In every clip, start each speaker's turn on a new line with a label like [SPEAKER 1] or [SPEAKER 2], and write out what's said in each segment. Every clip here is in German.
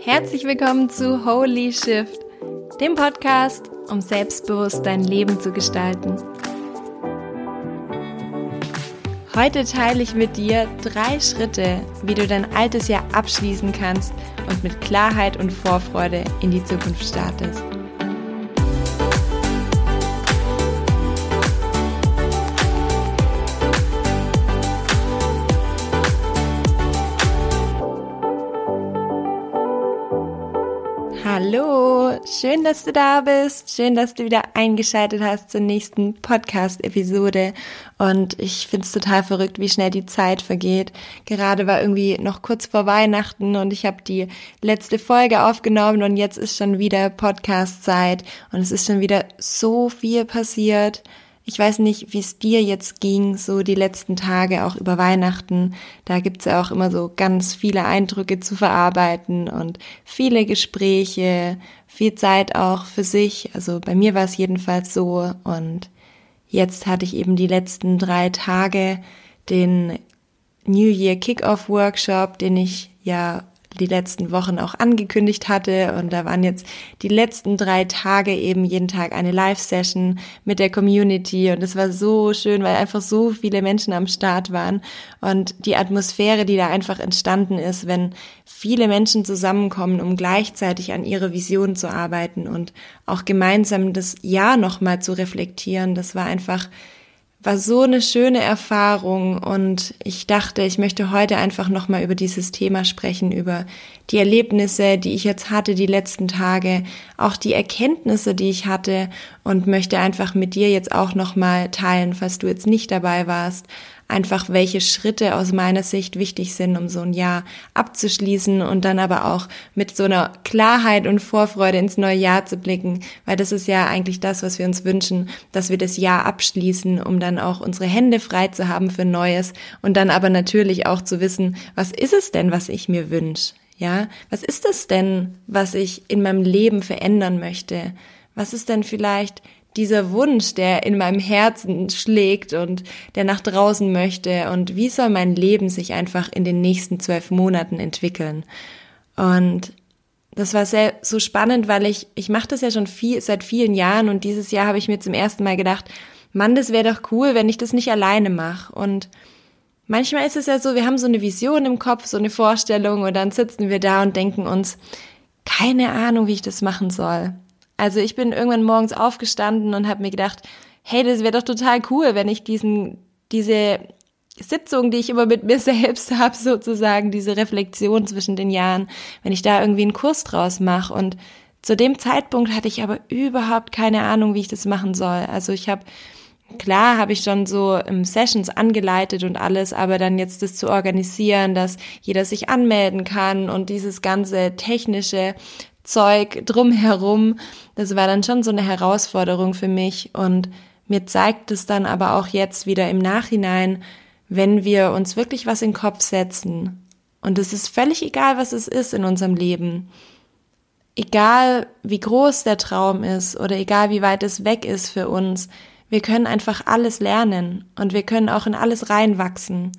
[SPEAKER 1] Herzlich willkommen zu Holy Shift, dem Podcast, um selbstbewusst dein Leben zu gestalten. Heute teile ich mit dir drei Schritte, wie du dein altes Jahr abschließen kannst und mit Klarheit und Vorfreude in die Zukunft startest. Schön, dass du da bist. Schön, dass du wieder eingeschaltet hast zur nächsten Podcast-Episode. Und ich finde es total verrückt, wie schnell die Zeit vergeht. Gerade war irgendwie noch kurz vor Weihnachten und ich habe die letzte Folge aufgenommen und jetzt ist schon wieder Podcast-Zeit und es ist schon wieder so viel passiert. Ich weiß nicht, wie es dir jetzt ging, so die letzten Tage, auch über Weihnachten. Da gibt's ja auch immer so ganz viele Eindrücke zu verarbeiten und viele Gespräche, viel Zeit auch für sich. Also bei mir war es jedenfalls so. Und jetzt hatte ich eben die letzten drei Tage den New Year Kickoff Workshop, den ich ja die letzten Wochen auch angekündigt hatte. Und da waren jetzt die letzten drei Tage eben jeden Tag eine Live-Session mit der Community. Und es war so schön, weil einfach so viele Menschen am Start waren. Und die Atmosphäre, die da einfach entstanden ist, wenn viele Menschen zusammenkommen, um gleichzeitig an ihre Vision zu arbeiten und auch gemeinsam das Jahr nochmal zu reflektieren, das war einfach war so eine schöne Erfahrung und ich dachte, ich möchte heute einfach nochmal über dieses Thema sprechen, über die Erlebnisse, die ich jetzt hatte die letzten Tage, auch die Erkenntnisse, die ich hatte und möchte einfach mit dir jetzt auch nochmal teilen, falls du jetzt nicht dabei warst, einfach welche Schritte aus meiner Sicht wichtig sind, um so ein Jahr abzuschließen und dann aber auch mit so einer Klarheit und Vorfreude ins neue Jahr zu blicken, weil das ist ja eigentlich das, was wir uns wünschen, dass wir das Jahr abschließen, um dann auch unsere Hände frei zu haben für Neues und dann aber natürlich auch zu wissen, was ist es denn, was ich mir wünsche? Ja, was ist es denn, was ich in meinem Leben verändern möchte? Was ist denn vielleicht dieser Wunsch, der in meinem Herzen schlägt und der nach draußen möchte und wie soll mein Leben sich einfach in den nächsten zwölf Monaten entwickeln. Und das war sehr so spannend, weil ich ich mache das ja schon viel seit vielen Jahren und dieses Jahr habe ich mir zum ersten Mal gedacht, Mann, das wäre doch cool, wenn ich das nicht alleine mache und Manchmal ist es ja so, wir haben so eine Vision im Kopf, so eine Vorstellung und dann sitzen wir da und denken uns, keine Ahnung, wie ich das machen soll. Also ich bin irgendwann morgens aufgestanden und habe mir gedacht, hey, das wäre doch total cool, wenn ich diesen, diese Sitzung, die ich immer mit mir selbst habe, sozusagen, diese Reflexion zwischen den Jahren, wenn ich da irgendwie einen Kurs draus mache. Und zu dem Zeitpunkt hatte ich aber überhaupt keine Ahnung, wie ich das machen soll. Also ich habe Klar habe ich schon so Sessions angeleitet und alles, aber dann jetzt das zu organisieren, dass jeder sich anmelden kann und dieses ganze technische Zeug drumherum. Das war dann schon so eine Herausforderung für mich und mir zeigt es dann aber auch jetzt wieder im Nachhinein, wenn wir uns wirklich was in den Kopf setzen. Und es ist völlig egal, was es ist in unserem Leben. Egal, wie groß der Traum ist oder egal, wie weit es weg ist für uns. Wir können einfach alles lernen und wir können auch in alles reinwachsen.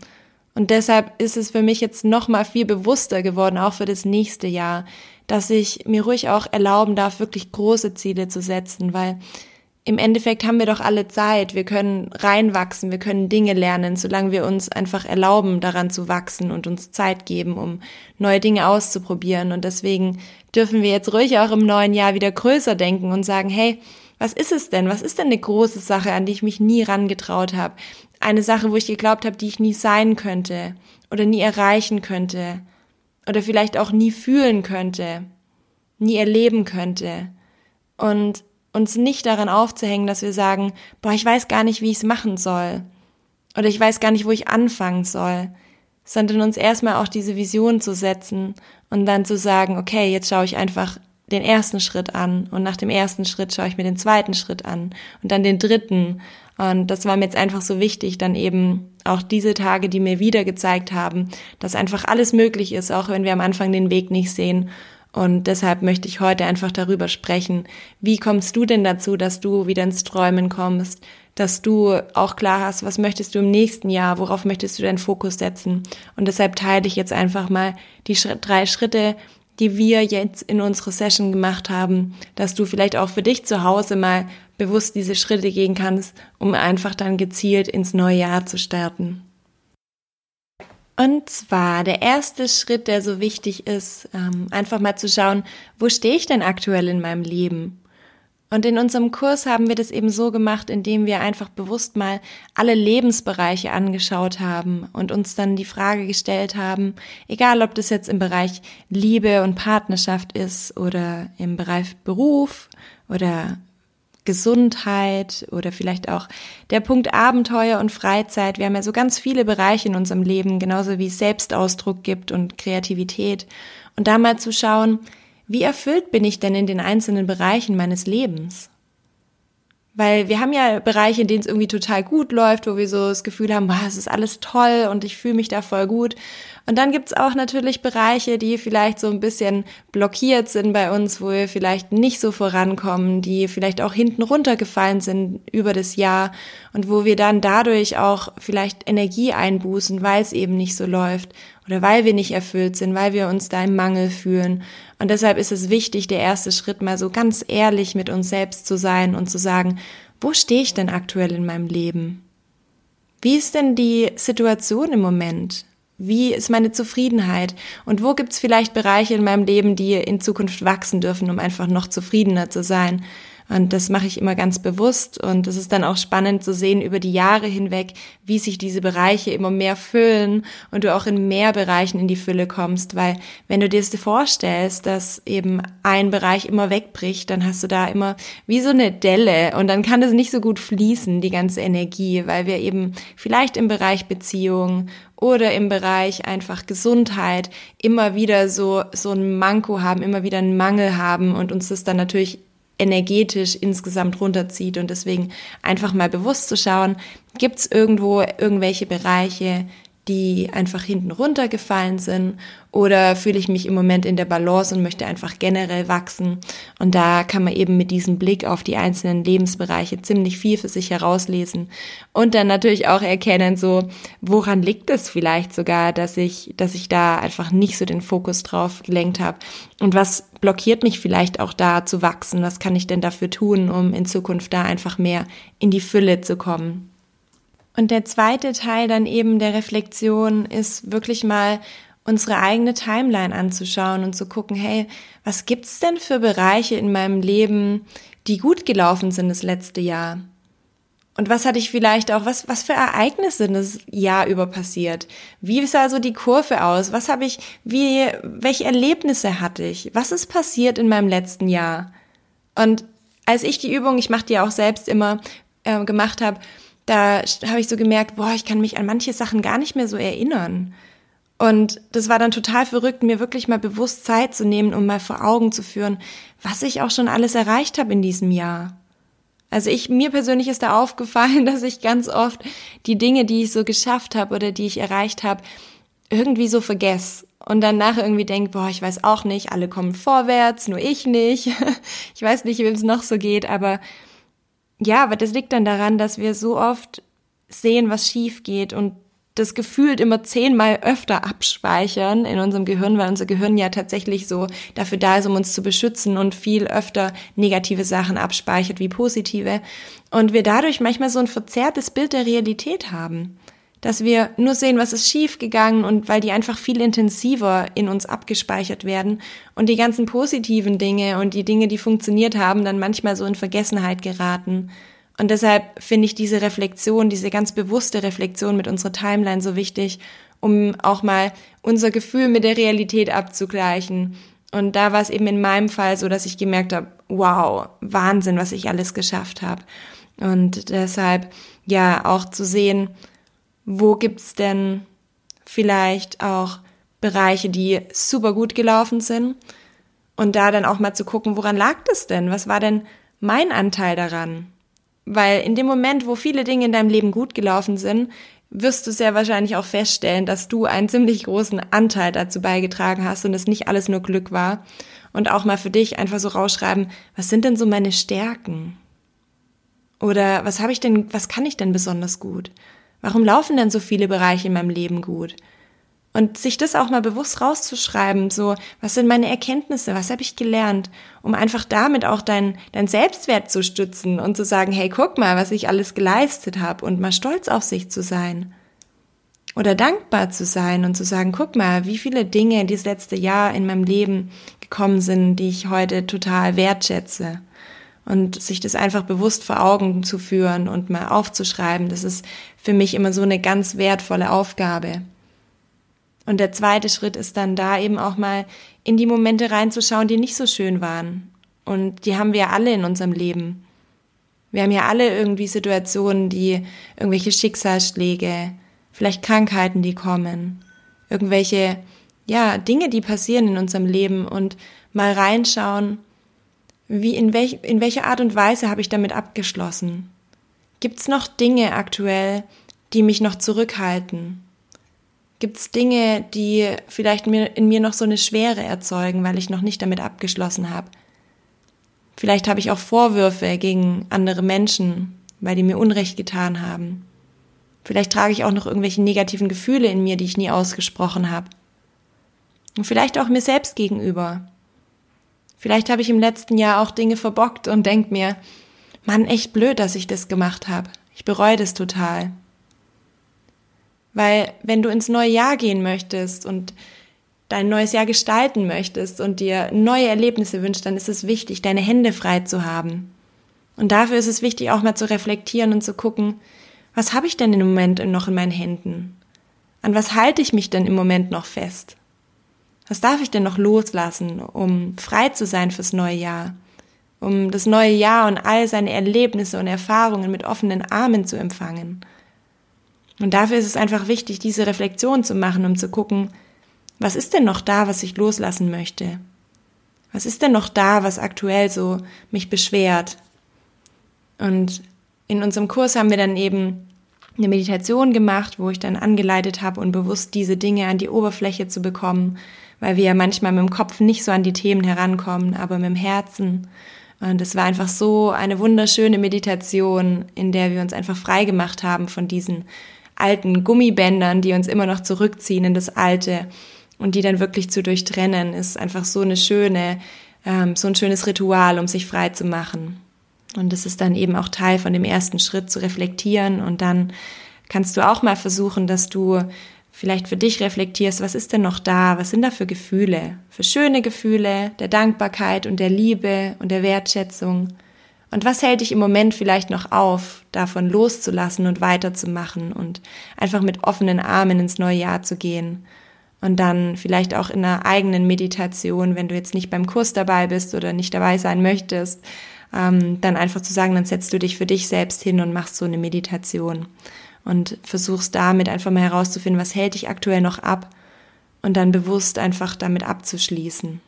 [SPEAKER 1] Und deshalb ist es für mich jetzt noch mal viel bewusster geworden, auch für das nächste Jahr, dass ich mir ruhig auch erlauben darf, wirklich große Ziele zu setzen, weil im Endeffekt haben wir doch alle Zeit. Wir können reinwachsen, wir können Dinge lernen, solange wir uns einfach erlauben, daran zu wachsen und uns Zeit geben, um neue Dinge auszuprobieren. Und deswegen dürfen wir jetzt ruhig auch im neuen Jahr wieder größer denken und sagen, hey, was ist es denn? Was ist denn eine große Sache, an die ich mich nie rangetraut habe? Eine Sache, wo ich geglaubt habe, die ich nie sein könnte oder nie erreichen könnte oder vielleicht auch nie fühlen könnte, nie erleben könnte. Und uns nicht daran aufzuhängen, dass wir sagen, boah, ich weiß gar nicht, wie ich es machen soll. Oder ich weiß gar nicht, wo ich anfangen soll. Sondern uns erstmal auch diese Vision zu setzen und dann zu sagen, okay, jetzt schaue ich einfach den ersten Schritt an und nach dem ersten Schritt schaue ich mir den zweiten Schritt an und dann den dritten und das war mir jetzt einfach so wichtig, dann eben auch diese Tage, die mir wieder gezeigt haben, dass einfach alles möglich ist, auch wenn wir am Anfang den Weg nicht sehen. Und deshalb möchte ich heute einfach darüber sprechen. Wie kommst du denn dazu, dass du wieder ins Träumen kommst? Dass du auch klar hast, was möchtest du im nächsten Jahr? Worauf möchtest du deinen Fokus setzen? Und deshalb teile ich jetzt einfach mal die drei Schritte, die wir jetzt in unserer Session gemacht haben, dass du vielleicht auch für dich zu Hause mal bewusst diese Schritte gehen kannst, um einfach dann gezielt ins neue Jahr zu starten. Und zwar der erste Schritt, der so wichtig ist, ähm, einfach mal zu schauen, wo stehe ich denn aktuell in meinem Leben? Und in unserem Kurs haben wir das eben so gemacht, indem wir einfach bewusst mal alle Lebensbereiche angeschaut haben und uns dann die Frage gestellt haben, egal ob das jetzt im Bereich Liebe und Partnerschaft ist oder im Bereich Beruf oder Gesundheit oder vielleicht auch der Punkt Abenteuer und Freizeit. Wir haben ja so ganz viele Bereiche in unserem Leben, genauso wie es Selbstausdruck gibt und Kreativität. Und da mal zu schauen, wie erfüllt bin ich denn in den einzelnen Bereichen meines Lebens? Weil wir haben ja Bereiche, in denen es irgendwie total gut läuft, wo wir so das Gefühl haben, boah, es ist alles toll und ich fühle mich da voll gut. Und dann gibt's auch natürlich Bereiche, die vielleicht so ein bisschen blockiert sind bei uns, wo wir vielleicht nicht so vorankommen, die vielleicht auch hinten runtergefallen sind über das Jahr und wo wir dann dadurch auch vielleicht Energie einbußen, weil es eben nicht so läuft oder weil wir nicht erfüllt sind, weil wir uns da im Mangel fühlen. Und deshalb ist es wichtig, der erste Schritt mal so ganz ehrlich mit uns selbst zu sein und zu sagen, wo stehe ich denn aktuell in meinem Leben? Wie ist denn die Situation im Moment? Wie ist meine Zufriedenheit? Und wo gibt es vielleicht Bereiche in meinem Leben, die in Zukunft wachsen dürfen, um einfach noch zufriedener zu sein? Und das mache ich immer ganz bewusst. Und es ist dann auch spannend zu sehen über die Jahre hinweg, wie sich diese Bereiche immer mehr füllen und du auch in mehr Bereichen in die Fülle kommst. Weil wenn du dir das vorstellst, dass eben ein Bereich immer wegbricht, dann hast du da immer wie so eine Delle und dann kann es nicht so gut fließen, die ganze Energie, weil wir eben vielleicht im Bereich Beziehung oder im Bereich einfach Gesundheit immer wieder so, so ein Manko haben, immer wieder einen Mangel haben und uns das dann natürlich energetisch insgesamt runterzieht. Und deswegen einfach mal bewusst zu schauen, gibt es irgendwo irgendwelche Bereiche, die einfach hinten runtergefallen sind oder fühle ich mich im Moment in der Balance und möchte einfach generell wachsen. Und da kann man eben mit diesem Blick auf die einzelnen Lebensbereiche ziemlich viel für sich herauslesen und dann natürlich auch erkennen, so woran liegt es vielleicht sogar, dass ich, dass ich da einfach nicht so den Fokus drauf gelenkt habe und was blockiert mich vielleicht auch da zu wachsen? Was kann ich denn dafür tun, um in Zukunft da einfach mehr in die Fülle zu kommen? Und der zweite Teil dann eben der Reflexion ist wirklich mal unsere eigene Timeline anzuschauen und zu gucken, hey, was gibt's denn für Bereiche in meinem Leben, die gut gelaufen sind das letzte Jahr? Und was hatte ich vielleicht auch, was, was für Ereignisse das Jahr über passiert? Wie sah so die Kurve aus? Was habe ich, wie, welche Erlebnisse hatte ich? Was ist passiert in meinem letzten Jahr? Und als ich die Übung, ich mache die auch selbst immer, äh, gemacht habe, da habe ich so gemerkt, boah, ich kann mich an manche Sachen gar nicht mehr so erinnern. Und das war dann total verrückt, mir wirklich mal bewusst Zeit zu nehmen, um mal vor Augen zu führen, was ich auch schon alles erreicht habe in diesem Jahr. Also ich, mir persönlich ist da aufgefallen, dass ich ganz oft die Dinge, die ich so geschafft habe oder die ich erreicht habe, irgendwie so vergesse und dann nachher irgendwie denke, boah, ich weiß auch nicht, alle kommen vorwärts, nur ich nicht. ich weiß nicht, wem es noch so geht, aber ja, aber das liegt dann daran, dass wir so oft sehen, was schief geht und das gefühlt immer zehnmal öfter abspeichern in unserem Gehirn, weil unser Gehirn ja tatsächlich so dafür da ist, um uns zu beschützen und viel öfter negative Sachen abspeichert wie positive. Und wir dadurch manchmal so ein verzerrtes Bild der Realität haben dass wir nur sehen, was ist schief gegangen und weil die einfach viel intensiver in uns abgespeichert werden und die ganzen positiven Dinge und die Dinge, die funktioniert haben, dann manchmal so in Vergessenheit geraten. Und deshalb finde ich diese Reflexion, diese ganz bewusste Reflexion mit unserer Timeline so wichtig, um auch mal unser Gefühl mit der Realität abzugleichen. Und da war es eben in meinem Fall so, dass ich gemerkt habe, wow, Wahnsinn, was ich alles geschafft habe. Und deshalb ja auch zu sehen, wo gibt's denn vielleicht auch Bereiche, die super gut gelaufen sind und da dann auch mal zu gucken, woran lag das denn? Was war denn mein Anteil daran? Weil in dem Moment, wo viele Dinge in deinem Leben gut gelaufen sind, wirst du sehr wahrscheinlich auch feststellen, dass du einen ziemlich großen Anteil dazu beigetragen hast und es nicht alles nur Glück war. Und auch mal für dich einfach so rausschreiben, was sind denn so meine Stärken? Oder was habe ich denn, was kann ich denn besonders gut? Warum laufen denn so viele Bereiche in meinem Leben gut? Und sich das auch mal bewusst rauszuschreiben, so, was sind meine Erkenntnisse, was habe ich gelernt, um einfach damit auch dein, dein Selbstwert zu stützen und zu sagen, hey, guck mal, was ich alles geleistet habe und mal stolz auf sich zu sein. Oder dankbar zu sein und zu sagen, guck mal, wie viele Dinge dieses letzte Jahr in meinem Leben gekommen sind, die ich heute total wertschätze. Und sich das einfach bewusst vor Augen zu führen und mal aufzuschreiben, das ist für mich immer so eine ganz wertvolle Aufgabe. Und der zweite Schritt ist dann da eben auch mal in die Momente reinzuschauen, die nicht so schön waren. Und die haben wir ja alle in unserem Leben. Wir haben ja alle irgendwie Situationen, die irgendwelche Schicksalsschläge, vielleicht Krankheiten, die kommen, irgendwelche, ja, Dinge, die passieren in unserem Leben und mal reinschauen, wie, in, welch, in welcher Art und Weise habe ich damit abgeschlossen? Gibt es noch Dinge aktuell, die mich noch zurückhalten? Gibt es Dinge, die vielleicht in mir noch so eine Schwere erzeugen, weil ich noch nicht damit abgeschlossen habe? Vielleicht habe ich auch Vorwürfe gegen andere Menschen, weil die mir Unrecht getan haben. Vielleicht trage ich auch noch irgendwelche negativen Gefühle in mir, die ich nie ausgesprochen habe. Und vielleicht auch mir selbst gegenüber. Vielleicht habe ich im letzten Jahr auch Dinge verbockt und denke mir, Mann, echt blöd, dass ich das gemacht habe. Ich bereue das total. Weil wenn du ins neue Jahr gehen möchtest und dein neues Jahr gestalten möchtest und dir neue Erlebnisse wünschst, dann ist es wichtig, deine Hände frei zu haben. Und dafür ist es wichtig, auch mal zu reflektieren und zu gucken, was habe ich denn im Moment noch in meinen Händen? An was halte ich mich denn im Moment noch fest? Was darf ich denn noch loslassen, um frei zu sein fürs neue Jahr? Um das neue Jahr und all seine Erlebnisse und Erfahrungen mit offenen Armen zu empfangen? Und dafür ist es einfach wichtig, diese Reflexion zu machen, um zu gucken, was ist denn noch da, was ich loslassen möchte? Was ist denn noch da, was aktuell so mich beschwert? Und in unserem Kurs haben wir dann eben eine Meditation gemacht, wo ich dann angeleitet habe und bewusst diese Dinge an die Oberfläche zu bekommen, weil wir ja manchmal mit dem Kopf nicht so an die Themen herankommen, aber mit dem Herzen. Und es war einfach so eine wunderschöne Meditation, in der wir uns einfach frei gemacht haben von diesen alten Gummibändern, die uns immer noch zurückziehen in das Alte und die dann wirklich zu durchtrennen, ist einfach so eine schöne, ähm, so ein schönes Ritual, um sich frei zu machen. Und es ist dann eben auch Teil von dem ersten Schritt zu reflektieren und dann kannst du auch mal versuchen, dass du vielleicht für dich reflektierst, was ist denn noch da? Was sind da für Gefühle? Für schöne Gefühle, der Dankbarkeit und der Liebe und der Wertschätzung. Und was hält dich im Moment vielleicht noch auf, davon loszulassen und weiterzumachen und einfach mit offenen Armen ins neue Jahr zu gehen? Und dann vielleicht auch in einer eigenen Meditation, wenn du jetzt nicht beim Kurs dabei bist oder nicht dabei sein möchtest, ähm, dann einfach zu sagen, dann setzt du dich für dich selbst hin und machst so eine Meditation und versuchst damit einfach mal herauszufinden, was hält dich aktuell noch ab und dann bewusst einfach damit abzuschließen.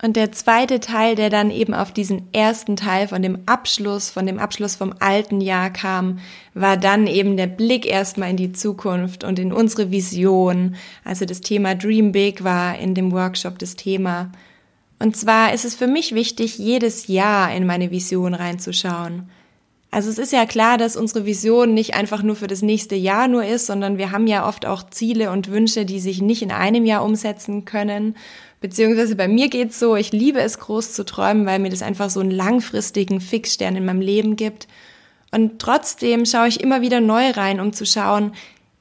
[SPEAKER 1] Und der zweite Teil, der dann eben auf diesen ersten Teil von dem Abschluss, von dem Abschluss vom alten Jahr kam, war dann eben der Blick erstmal in die Zukunft und in unsere Vision. Also das Thema Dream Big war in dem Workshop das Thema. Und zwar ist es für mich wichtig, jedes Jahr in meine Vision reinzuschauen. Also es ist ja klar, dass unsere Vision nicht einfach nur für das nächste Jahr nur ist, sondern wir haben ja oft auch Ziele und Wünsche, die sich nicht in einem Jahr umsetzen können Beziehungsweise bei mir geht's so, ich liebe es groß zu träumen, weil mir das einfach so einen langfristigen Fixstern in meinem Leben gibt. Und trotzdem schaue ich immer wieder neu rein, um zu schauen,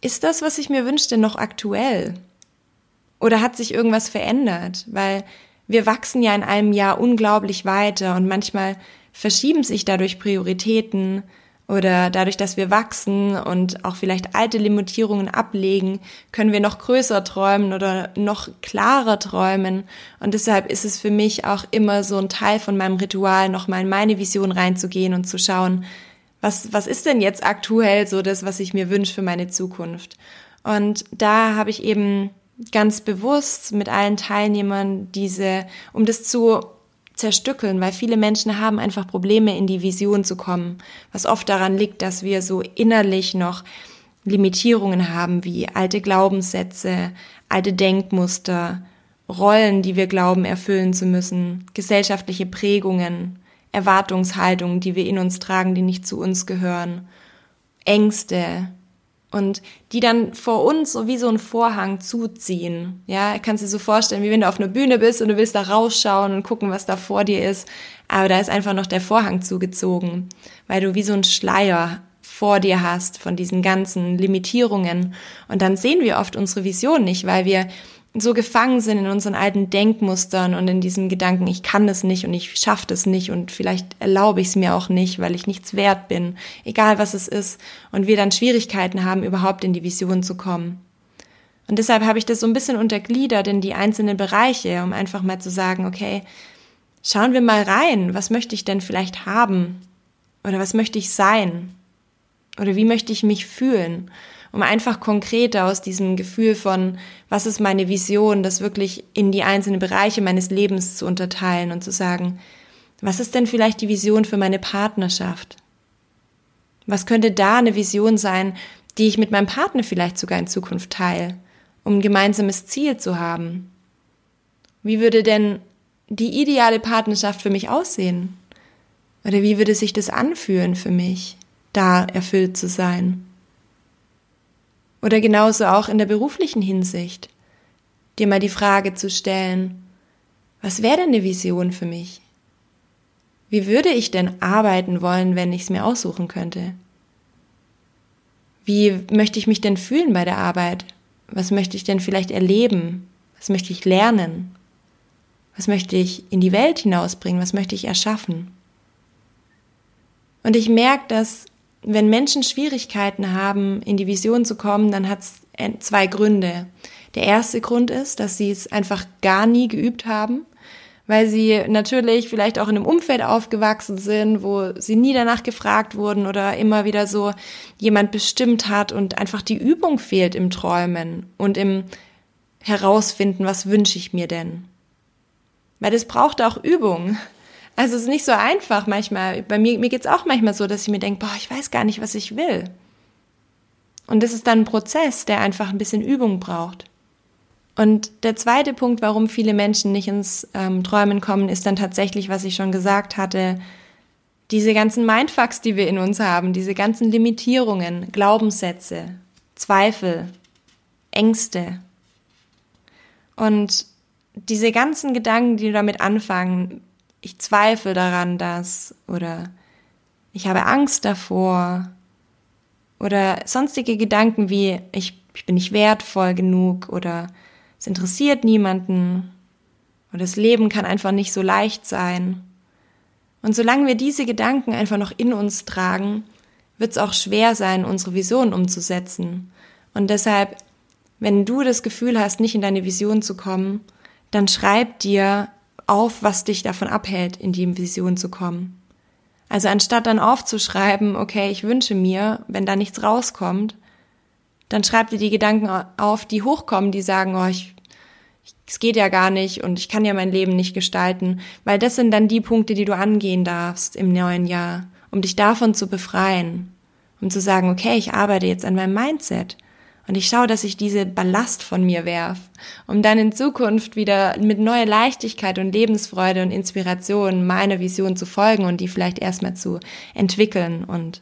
[SPEAKER 1] ist das, was ich mir wünschte, noch aktuell? Oder hat sich irgendwas verändert? Weil wir wachsen ja in einem Jahr unglaublich weiter und manchmal verschieben sich dadurch Prioritäten, oder dadurch, dass wir wachsen und auch vielleicht alte Limitierungen ablegen, können wir noch größer träumen oder noch klarer träumen. Und deshalb ist es für mich auch immer so ein Teil von meinem Ritual, nochmal in meine Vision reinzugehen und zu schauen, was, was ist denn jetzt aktuell so das, was ich mir wünsche für meine Zukunft? Und da habe ich eben ganz bewusst mit allen Teilnehmern diese, um das zu zerstückeln, weil viele Menschen haben einfach Probleme, in die Vision zu kommen, was oft daran liegt, dass wir so innerlich noch Limitierungen haben wie alte Glaubenssätze, alte Denkmuster Rollen, die wir glauben erfüllen zu müssen, gesellschaftliche Prägungen, Erwartungshaltungen, die wir in uns tragen, die nicht zu uns gehören, Ängste und die dann vor uns so wie so ein Vorhang zuziehen. Ja, kannst du dir so vorstellen, wie wenn du auf einer Bühne bist und du willst da rausschauen und gucken, was da vor dir ist, aber da ist einfach noch der Vorhang zugezogen, weil du wie so ein Schleier vor dir hast von diesen ganzen Limitierungen und dann sehen wir oft unsere Vision nicht, weil wir so gefangen sind in unseren alten Denkmustern und in diesem Gedanken, ich kann das nicht und ich schaffe das nicht und vielleicht erlaube ich es mir auch nicht, weil ich nichts wert bin, egal was es ist, und wir dann Schwierigkeiten haben, überhaupt in die Vision zu kommen. Und deshalb habe ich das so ein bisschen untergliedert in die einzelnen Bereiche, um einfach mal zu sagen, okay, schauen wir mal rein, was möchte ich denn vielleicht haben? Oder was möchte ich sein? Oder wie möchte ich mich fühlen? Um einfach konkreter aus diesem Gefühl von, was ist meine Vision, das wirklich in die einzelnen Bereiche meines Lebens zu unterteilen und zu sagen, was ist denn vielleicht die Vision für meine Partnerschaft? Was könnte da eine Vision sein, die ich mit meinem Partner vielleicht sogar in Zukunft teile, um ein gemeinsames Ziel zu haben? Wie würde denn die ideale Partnerschaft für mich aussehen? Oder wie würde sich das anfühlen für mich, da erfüllt zu sein? Oder genauso auch in der beruflichen Hinsicht, dir mal die Frage zu stellen, was wäre denn eine Vision für mich? Wie würde ich denn arbeiten wollen, wenn ich es mir aussuchen könnte? Wie möchte ich mich denn fühlen bei der Arbeit? Was möchte ich denn vielleicht erleben? Was möchte ich lernen? Was möchte ich in die Welt hinausbringen? Was möchte ich erschaffen? Und ich merke, dass wenn Menschen Schwierigkeiten haben, in die Vision zu kommen, dann hat es zwei Gründe. Der erste Grund ist, dass sie es einfach gar nie geübt haben, weil sie natürlich vielleicht auch in einem Umfeld aufgewachsen sind, wo sie nie danach gefragt wurden oder immer wieder so jemand bestimmt hat und einfach die Übung fehlt im Träumen und im Herausfinden, was wünsche ich mir denn? Weil es braucht auch Übung. Also es ist nicht so einfach manchmal. Bei mir, mir geht es auch manchmal so, dass ich mir denke, boah, ich weiß gar nicht, was ich will. Und das ist dann ein Prozess, der einfach ein bisschen Übung braucht. Und der zweite Punkt, warum viele Menschen nicht ins ähm, Träumen kommen, ist dann tatsächlich, was ich schon gesagt hatte, diese ganzen Mindfucks, die wir in uns haben, diese ganzen Limitierungen, Glaubenssätze, Zweifel, Ängste. Und diese ganzen Gedanken, die damit anfangen, ich zweifle daran, dass oder ich habe Angst davor oder sonstige Gedanken wie ich, ich bin nicht wertvoll genug oder es interessiert niemanden oder das Leben kann einfach nicht so leicht sein. Und solange wir diese Gedanken einfach noch in uns tragen, wird es auch schwer sein, unsere Vision umzusetzen. Und deshalb, wenn du das Gefühl hast, nicht in deine Vision zu kommen, dann schreib dir auf, was dich davon abhält, in die Vision zu kommen. Also anstatt dann aufzuschreiben, okay, ich wünsche mir, wenn da nichts rauskommt, dann schreib dir die Gedanken auf, die hochkommen, die sagen, oh, ich, es geht ja gar nicht und ich kann ja mein Leben nicht gestalten, weil das sind dann die Punkte, die du angehen darfst im neuen Jahr, um dich davon zu befreien, um zu sagen, okay, ich arbeite jetzt an meinem Mindset und ich schaue, dass ich diese Ballast von mir werf, um dann in Zukunft wieder mit neuer Leichtigkeit und Lebensfreude und Inspiration meiner Vision zu folgen und die vielleicht erstmal zu entwickeln. Und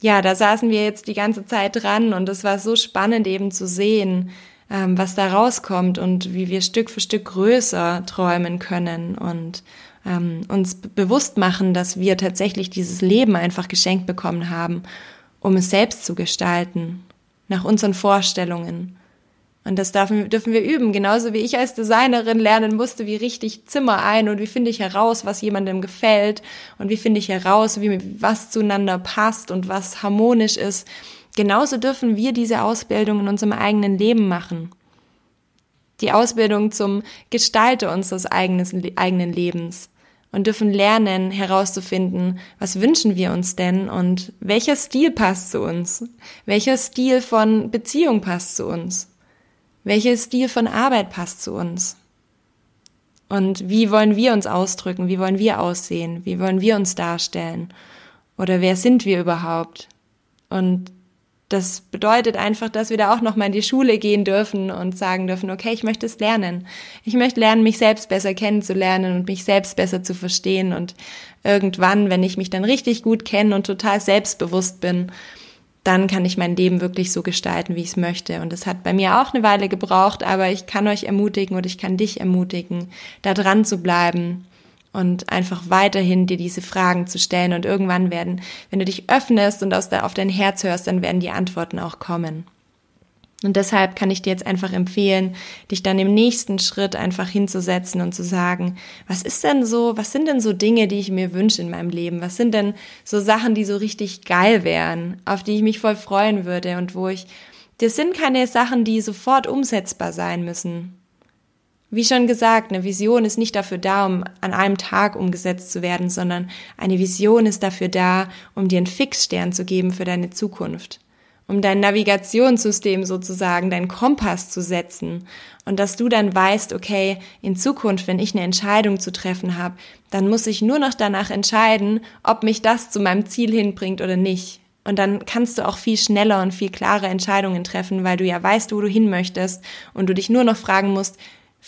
[SPEAKER 1] ja, da saßen wir jetzt die ganze Zeit dran und es war so spannend eben zu sehen, ähm, was da rauskommt und wie wir Stück für Stück größer träumen können und ähm, uns bewusst machen, dass wir tatsächlich dieses Leben einfach geschenkt bekommen haben, um es selbst zu gestalten nach unseren Vorstellungen. Und das dürfen, dürfen wir üben, genauso wie ich als Designerin lernen musste, wie richte ich Zimmer ein und wie finde ich heraus, was jemandem gefällt und wie finde ich heraus, wie was zueinander passt und was harmonisch ist. Genauso dürfen wir diese Ausbildung in unserem eigenen Leben machen. Die Ausbildung zum Gestalter unseres eigenen Lebens und dürfen lernen herauszufinden, was wünschen wir uns denn und welcher Stil passt zu uns, welcher Stil von Beziehung passt zu uns, welcher Stil von Arbeit passt zu uns. Und wie wollen wir uns ausdrücken, wie wollen wir aussehen, wie wollen wir uns darstellen? Oder wer sind wir überhaupt? Und das bedeutet einfach, dass wir da auch noch mal in die Schule gehen dürfen und sagen dürfen, okay, ich möchte es lernen. Ich möchte lernen, mich selbst besser kennenzulernen und mich selbst besser zu verstehen und irgendwann, wenn ich mich dann richtig gut kenne und total selbstbewusst bin, dann kann ich mein Leben wirklich so gestalten, wie ich es möchte. Und es hat bei mir auch eine Weile gebraucht, aber ich kann euch ermutigen und ich kann dich ermutigen, da dran zu bleiben und einfach weiterhin dir diese Fragen zu stellen. Und irgendwann werden, wenn du dich öffnest und aus der, auf dein Herz hörst, dann werden die Antworten auch kommen. Und deshalb kann ich dir jetzt einfach empfehlen, dich dann im nächsten Schritt einfach hinzusetzen und zu sagen, was ist denn so, was sind denn so Dinge, die ich mir wünsche in meinem Leben? Was sind denn so Sachen, die so richtig geil wären, auf die ich mich voll freuen würde und wo ich, das sind keine Sachen, die sofort umsetzbar sein müssen. Wie schon gesagt, eine Vision ist nicht dafür da, um an einem Tag umgesetzt zu werden, sondern eine Vision ist dafür da, um dir einen Fixstern zu geben für deine Zukunft. Um dein Navigationssystem sozusagen, deinen Kompass zu setzen. Und dass du dann weißt, okay, in Zukunft, wenn ich eine Entscheidung zu treffen habe, dann muss ich nur noch danach entscheiden, ob mich das zu meinem Ziel hinbringt oder nicht. Und dann kannst du auch viel schneller und viel klarer Entscheidungen treffen, weil du ja weißt, wo du hin möchtest und du dich nur noch fragen musst,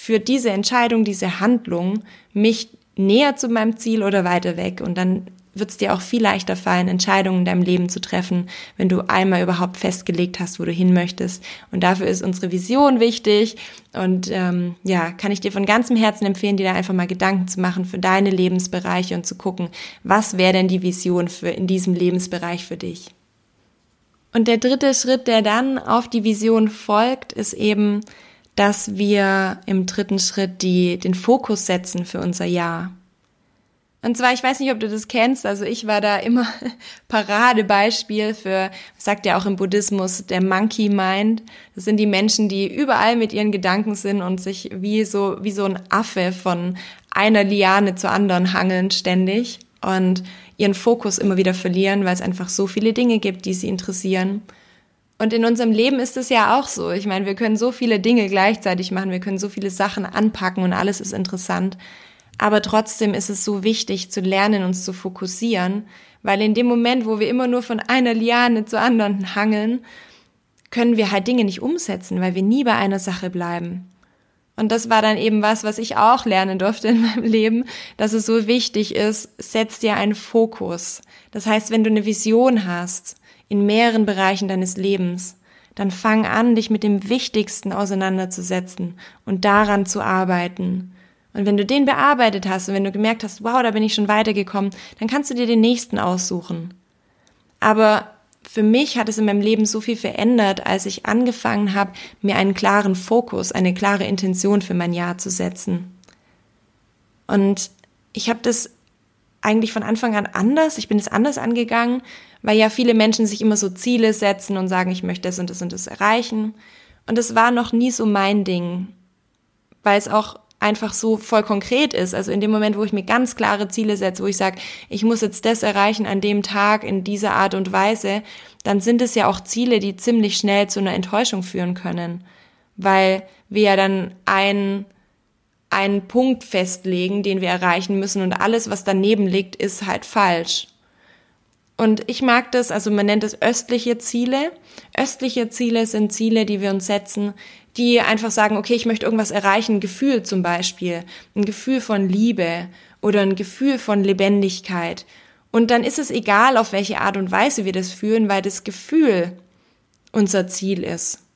[SPEAKER 1] für diese Entscheidung, diese Handlung mich näher zu meinem Ziel oder weiter weg. Und dann wird es dir auch viel leichter fallen, Entscheidungen in deinem Leben zu treffen, wenn du einmal überhaupt festgelegt hast, wo du hin möchtest. Und dafür ist unsere Vision wichtig. Und ähm, ja, kann ich dir von ganzem Herzen empfehlen, dir da einfach mal Gedanken zu machen für deine Lebensbereiche und zu gucken, was wäre denn die Vision für in diesem Lebensbereich für dich. Und der dritte Schritt, der dann auf die Vision folgt, ist eben dass wir im dritten Schritt die, den Fokus setzen für unser Jahr. Und zwar, ich weiß nicht, ob du das kennst, also ich war da immer Paradebeispiel für, sagt ja auch im Buddhismus, der Monkey Mind. Das sind die Menschen, die überall mit ihren Gedanken sind und sich wie so, wie so ein Affe von einer Liane zur anderen hangeln ständig und ihren Fokus immer wieder verlieren, weil es einfach so viele Dinge gibt, die sie interessieren. Und in unserem Leben ist es ja auch so. Ich meine, wir können so viele Dinge gleichzeitig machen, wir können so viele Sachen anpacken und alles ist interessant. Aber trotzdem ist es so wichtig zu lernen, uns zu fokussieren, weil in dem Moment, wo wir immer nur von einer Liane zur anderen hangeln, können wir halt Dinge nicht umsetzen, weil wir nie bei einer Sache bleiben. Und das war dann eben was, was ich auch lernen durfte in meinem Leben, dass es so wichtig ist, setz dir einen Fokus. Das heißt, wenn du eine Vision hast, in mehreren Bereichen deines Lebens, dann fang an, dich mit dem Wichtigsten auseinanderzusetzen und daran zu arbeiten. Und wenn du den bearbeitet hast und wenn du gemerkt hast, wow, da bin ich schon weitergekommen, dann kannst du dir den nächsten aussuchen. Aber für mich hat es in meinem Leben so viel verändert, als ich angefangen habe, mir einen klaren Fokus, eine klare Intention für mein Jahr zu setzen. Und ich habe das eigentlich von Anfang an anders. Ich bin es anders angegangen, weil ja viele Menschen sich immer so Ziele setzen und sagen, ich möchte das und das und das erreichen. Und es war noch nie so mein Ding, weil es auch einfach so voll konkret ist. Also in dem Moment, wo ich mir ganz klare Ziele setze, wo ich sage, ich muss jetzt das erreichen an dem Tag in dieser Art und Weise, dann sind es ja auch Ziele, die ziemlich schnell zu einer Enttäuschung führen können, weil wir ja dann ein einen Punkt festlegen, den wir erreichen müssen und alles, was daneben liegt, ist halt falsch. Und ich mag das, also man nennt es östliche Ziele. Östliche Ziele sind Ziele, die wir uns setzen, die einfach sagen, okay, ich möchte irgendwas erreichen, ein Gefühl zum Beispiel, ein Gefühl von Liebe oder ein Gefühl von Lebendigkeit. Und dann ist es egal, auf welche Art und Weise wir das fühlen, weil das Gefühl unser Ziel ist.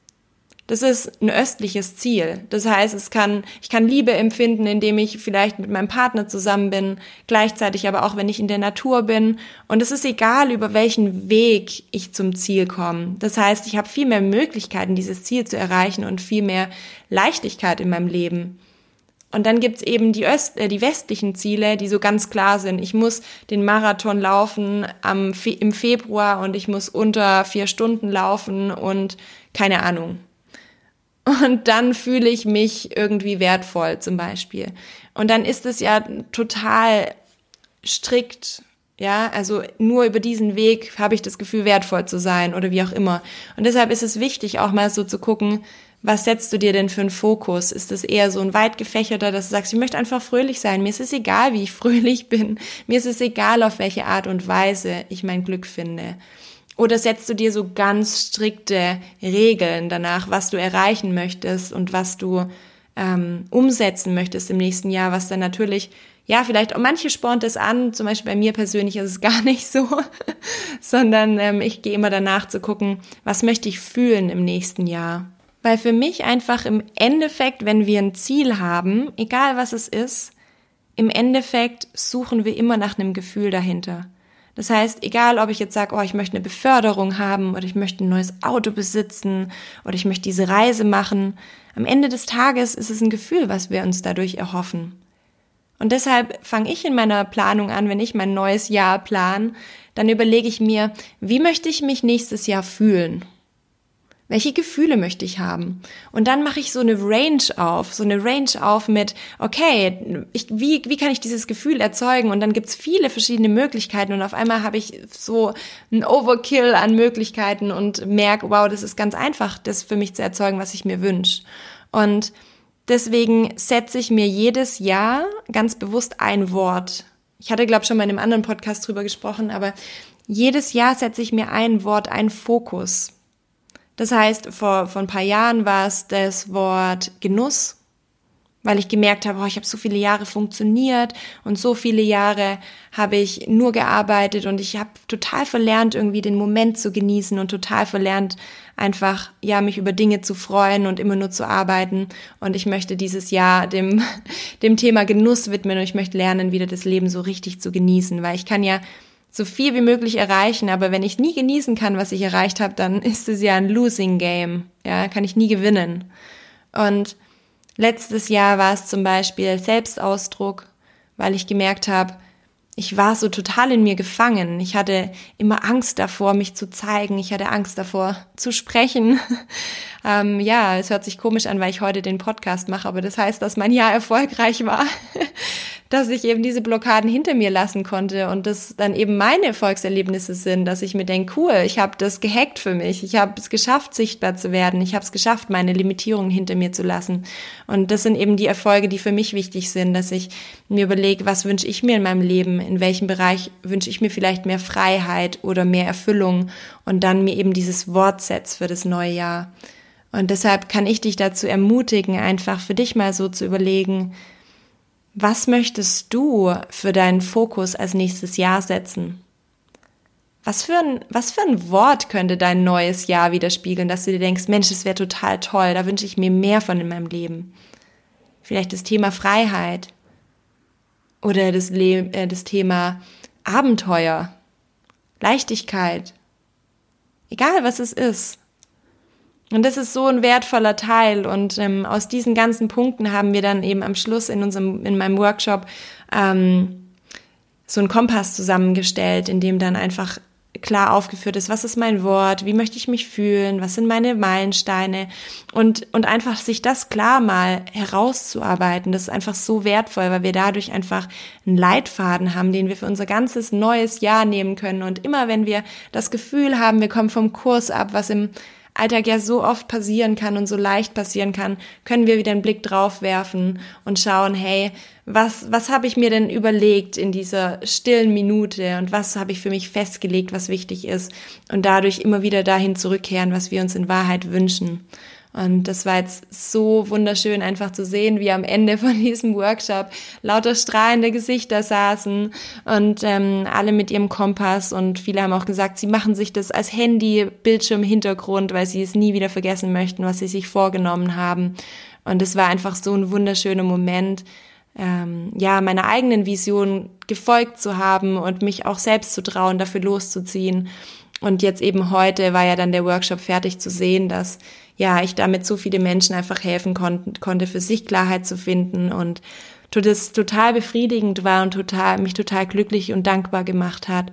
[SPEAKER 1] Das ist ein östliches Ziel. Das heißt, es kann, ich kann Liebe empfinden, indem ich vielleicht mit meinem Partner zusammen bin, gleichzeitig aber auch, wenn ich in der Natur bin. Und es ist egal, über welchen Weg ich zum Ziel komme. Das heißt, ich habe viel mehr Möglichkeiten, dieses Ziel zu erreichen und viel mehr Leichtigkeit in meinem Leben. Und dann gibt's eben die, Öst äh, die westlichen Ziele, die so ganz klar sind. Ich muss den Marathon laufen am Fe im Februar und ich muss unter vier Stunden laufen und keine Ahnung und dann fühle ich mich irgendwie wertvoll zum Beispiel. Und dann ist es ja total strikt, ja, also nur über diesen Weg habe ich das Gefühl, wertvoll zu sein oder wie auch immer. Und deshalb ist es wichtig, auch mal so zu gucken, was setzt du dir denn für einen Fokus? Ist es eher so ein weit gefächerter, dass du sagst, ich möchte einfach fröhlich sein. Mir ist es egal, wie ich fröhlich bin. Mir ist es egal, auf welche Art und Weise ich mein Glück finde. Oder setzt du dir so ganz strikte Regeln danach, was du erreichen möchtest und was du ähm, umsetzen möchtest im nächsten Jahr, was dann natürlich, ja, vielleicht, manche spornt es an, zum Beispiel bei mir persönlich ist es gar nicht so, sondern ähm, ich gehe immer danach zu gucken, was möchte ich fühlen im nächsten Jahr. Weil für mich einfach im Endeffekt, wenn wir ein Ziel haben, egal was es ist, im Endeffekt suchen wir immer nach einem Gefühl dahinter. Das heißt, egal ob ich jetzt sage, oh, ich möchte eine Beförderung haben oder ich möchte ein neues Auto besitzen oder ich möchte diese Reise machen, am Ende des Tages ist es ein Gefühl, was wir uns dadurch erhoffen. Und deshalb fange ich in meiner Planung an, wenn ich mein neues Jahr plan, dann überlege ich mir, wie möchte ich mich nächstes Jahr fühlen? Welche Gefühle möchte ich haben? Und dann mache ich so eine Range auf, so eine Range auf mit, okay, ich, wie, wie kann ich dieses Gefühl erzeugen? Und dann gibt's viele verschiedene Möglichkeiten und auf einmal habe ich so ein Overkill an Möglichkeiten und merke, wow, das ist ganz einfach, das für mich zu erzeugen, was ich mir wünsche. Und deswegen setze ich mir jedes Jahr ganz bewusst ein Wort. Ich hatte, glaube ich, schon mal in einem anderen Podcast drüber gesprochen, aber jedes Jahr setze ich mir ein Wort, ein Fokus. Das heißt, vor, vor ein paar Jahren war es das Wort Genuss, weil ich gemerkt habe, oh, ich habe so viele Jahre funktioniert und so viele Jahre habe ich nur gearbeitet und ich habe total verlernt, irgendwie den Moment zu genießen und total verlernt, einfach ja mich über Dinge zu freuen und immer nur zu arbeiten. Und ich möchte dieses Jahr dem dem Thema Genuss widmen und ich möchte lernen, wieder das Leben so richtig zu genießen, weil ich kann ja so viel wie möglich erreichen, aber wenn ich nie genießen kann, was ich erreicht habe, dann ist es ja ein Losing Game. Ja, kann ich nie gewinnen. Und letztes Jahr war es zum Beispiel Selbstausdruck, weil ich gemerkt habe, ich war so total in mir gefangen. Ich hatte immer Angst davor, mich zu zeigen. Ich hatte Angst davor, zu sprechen. ähm, ja, es hört sich komisch an, weil ich heute den Podcast mache, aber das heißt, dass mein Jahr erfolgreich war dass ich eben diese Blockaden hinter mir lassen konnte und das dann eben meine Erfolgserlebnisse sind, dass ich mir denke, cool, ich habe das gehackt für mich, ich habe es geschafft, sichtbar zu werden, ich habe es geschafft, meine Limitierungen hinter mir zu lassen. Und das sind eben die Erfolge, die für mich wichtig sind, dass ich mir überlege, was wünsche ich mir in meinem Leben, in welchem Bereich wünsche ich mir vielleicht mehr Freiheit oder mehr Erfüllung und dann mir eben dieses Wort setz für das neue Jahr. Und deshalb kann ich dich dazu ermutigen, einfach für dich mal so zu überlegen, was möchtest du für deinen Fokus als nächstes Jahr setzen? Was für ein, was für ein Wort könnte dein neues Jahr widerspiegeln, dass du dir denkst, Mensch, das wäre total toll, da wünsche ich mir mehr von in meinem Leben. Vielleicht das Thema Freiheit oder das, Le äh, das Thema Abenteuer, Leichtigkeit. Egal was es ist. Und das ist so ein wertvoller Teil. Und ähm, aus diesen ganzen Punkten haben wir dann eben am Schluss in unserem, in meinem Workshop ähm, so einen Kompass zusammengestellt, in dem dann einfach klar aufgeführt ist, was ist mein Wort, wie möchte ich mich fühlen, was sind meine Meilensteine und, und einfach sich das klar mal herauszuarbeiten, das ist einfach so wertvoll, weil wir dadurch einfach einen Leitfaden haben, den wir für unser ganzes neues Jahr nehmen können und immer wenn wir das Gefühl haben, wir kommen vom Kurs ab, was im Alltag ja so oft passieren kann und so leicht passieren kann, können wir wieder einen Blick drauf werfen und schauen, hey, was, was habe ich mir denn überlegt in dieser stillen Minute und was habe ich für mich festgelegt, was wichtig ist und dadurch immer wieder dahin zurückkehren, was wir uns in Wahrheit wünschen. Und das war jetzt so wunderschön, einfach zu sehen, wie am Ende von diesem Workshop lauter strahlende Gesichter saßen und ähm, alle mit ihrem Kompass. Und viele haben auch gesagt, sie machen sich das als Handy-Bildschirm-Hintergrund, weil sie es nie wieder vergessen möchten, was sie sich vorgenommen haben. Und es war einfach so ein wunderschöner Moment, ähm, ja, meiner eigenen Vision gefolgt zu haben und mich auch selbst zu trauen, dafür loszuziehen. Und jetzt eben heute war ja dann der Workshop fertig zu sehen, dass ja, ich damit so viele Menschen einfach helfen kon konnte, für sich Klarheit zu finden und das total befriedigend war und total, mich total glücklich und dankbar gemacht hat.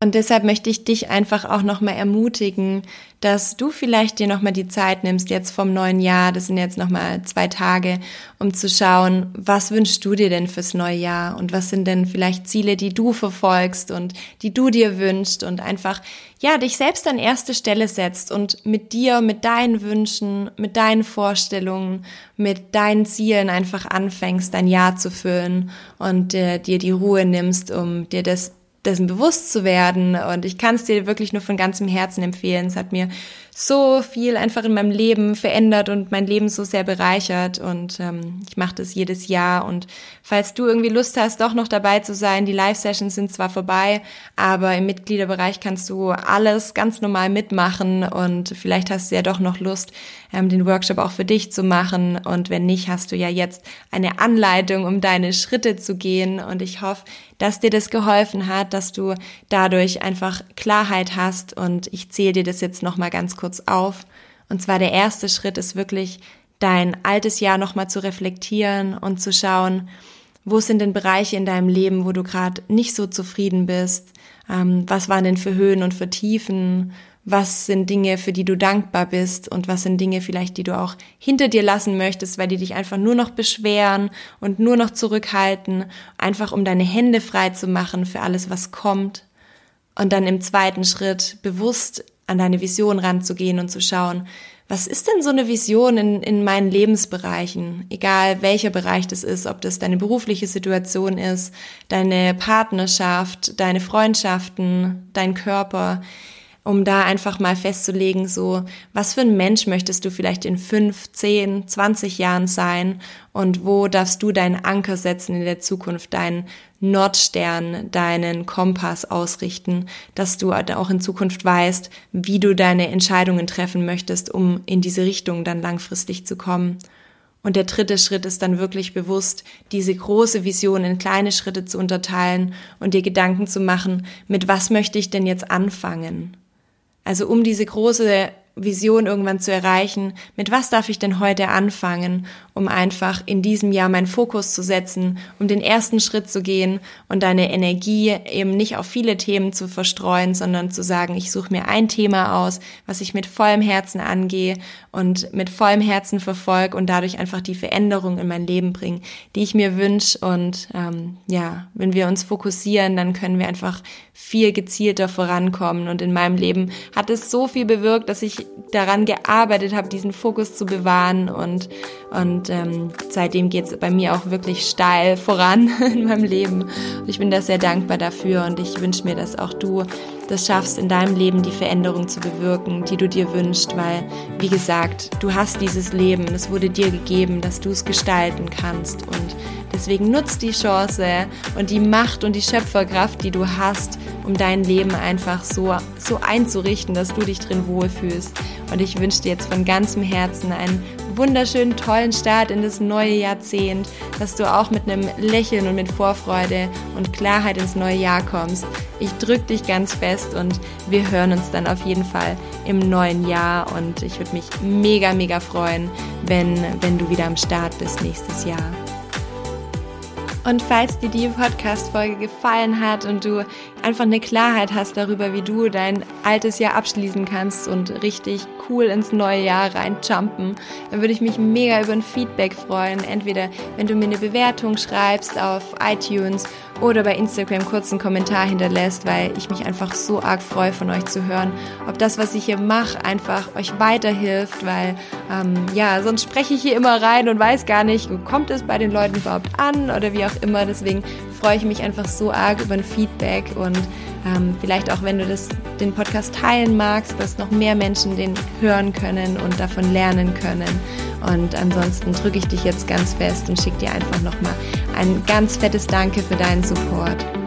[SPEAKER 1] Und deshalb möchte ich dich einfach auch nochmal ermutigen, dass du vielleicht dir nochmal die Zeit nimmst, jetzt vom neuen Jahr, das sind jetzt nochmal zwei Tage, um zu schauen, was wünschst du dir denn fürs neue Jahr? Und was sind denn vielleicht Ziele, die du verfolgst und die du dir wünschst? Und einfach, ja, dich selbst an erste Stelle setzt und mit dir, mit deinen Wünschen, mit deinen Vorstellungen, mit deinen Zielen einfach anfängst, dein Jahr zu füllen und äh, dir die Ruhe nimmst, um dir das dessen bewusst zu werden. Und ich kann es dir wirklich nur von ganzem Herzen empfehlen. Es hat mir so viel einfach in meinem Leben verändert und mein Leben so sehr bereichert. Und ähm, ich mache das jedes Jahr. Und falls du irgendwie Lust hast, doch noch dabei zu sein, die Live-Sessions sind zwar vorbei, aber im Mitgliederbereich kannst du alles ganz normal mitmachen. Und vielleicht hast du ja doch noch Lust, ähm, den Workshop auch für dich zu machen. Und wenn nicht, hast du ja jetzt eine Anleitung, um deine Schritte zu gehen. Und ich hoffe, dass dir das geholfen hat, dass du dadurch einfach Klarheit hast. Und ich zähle dir das jetzt nochmal ganz kurz auf. Und zwar der erste Schritt ist wirklich, dein altes Jahr nochmal zu reflektieren und zu schauen, wo sind denn Bereiche in deinem Leben, wo du gerade nicht so zufrieden bist? Ähm, was waren denn für Höhen und für Tiefen? was sind Dinge, für die du dankbar bist und was sind Dinge vielleicht, die du auch hinter dir lassen möchtest, weil die dich einfach nur noch beschweren und nur noch zurückhalten, einfach um deine Hände frei zu machen für alles, was kommt. Und dann im zweiten Schritt bewusst an deine Vision ranzugehen und zu schauen, was ist denn so eine Vision in, in meinen Lebensbereichen? Egal welcher Bereich das ist, ob das deine berufliche Situation ist, deine Partnerschaft, deine Freundschaften, dein Körper um da einfach mal festzulegen, so, was für ein Mensch möchtest du vielleicht in fünf, zehn, zwanzig Jahren sein und wo darfst du deinen Anker setzen in der Zukunft, deinen Nordstern, deinen Kompass ausrichten, dass du auch in Zukunft weißt, wie du deine Entscheidungen treffen möchtest, um in diese Richtung dann langfristig zu kommen. Und der dritte Schritt ist dann wirklich bewusst, diese große Vision in kleine Schritte zu unterteilen und dir Gedanken zu machen, mit was möchte ich denn jetzt anfangen? Also um diese große Vision irgendwann zu erreichen, mit was darf ich denn heute anfangen, um einfach in diesem Jahr meinen Fokus zu setzen, um den ersten Schritt zu gehen und deine Energie eben nicht auf viele Themen zu verstreuen, sondern zu sagen, ich suche mir ein Thema aus, was ich mit vollem Herzen angehe und mit vollem Herzen verfolge und dadurch einfach die Veränderung in mein Leben bringe, die ich mir wünsche. Und ähm, ja, wenn wir uns fokussieren, dann können wir einfach viel gezielter vorankommen. Und in meinem Leben hat es so viel bewirkt, dass ich daran gearbeitet habe, diesen Fokus zu bewahren. Und, und ähm, seitdem geht es bei mir auch wirklich steil voran in meinem Leben. Und ich bin da sehr dankbar dafür und ich wünsche mir, dass auch du das schaffst, in deinem Leben die Veränderung zu bewirken, die du dir wünschst, weil, wie gesagt, du hast dieses Leben, es wurde dir gegeben, dass du es gestalten kannst. Und deswegen nutzt die Chance und die Macht und die Schöpferkraft, die du hast, um dein Leben einfach so, so einzurichten, dass du dich drin wohlfühlst. Und ich wünsche dir jetzt von ganzem Herzen einen wunderschönen, tollen Start in das neue Jahrzehnt, dass du auch mit einem Lächeln und mit Vorfreude und Klarheit ins neue Jahr kommst. Ich drücke dich ganz fest und wir hören uns dann auf jeden Fall im neuen Jahr und ich würde mich mega, mega freuen, wenn, wenn du wieder am Start bist nächstes Jahr. Und falls dir die Podcast-Folge gefallen hat und du einfach eine Klarheit hast darüber, wie du dein altes Jahr abschließen kannst und richtig cool ins neue Jahr reinjumpen, dann würde ich mich mega über ein Feedback freuen. Entweder wenn du mir eine Bewertung schreibst auf iTunes oder bei Instagram kurz einen Kommentar hinterlässt, weil ich mich einfach so arg freue, von euch zu hören, ob das, was ich hier mache, einfach euch weiterhilft, weil ähm, ja, sonst spreche ich hier immer rein und weiß gar nicht, kommt es bei den Leuten überhaupt an oder wie auch immer. Deswegen freue ich mich einfach so arg über ein Feedback und ähm, vielleicht auch, wenn du das, den Podcast teilen magst, dass noch mehr Menschen den hören können und davon lernen können. Und ansonsten drücke ich dich jetzt ganz fest und schicke dir einfach nochmal ein ganz fettes Danke für deinen Support.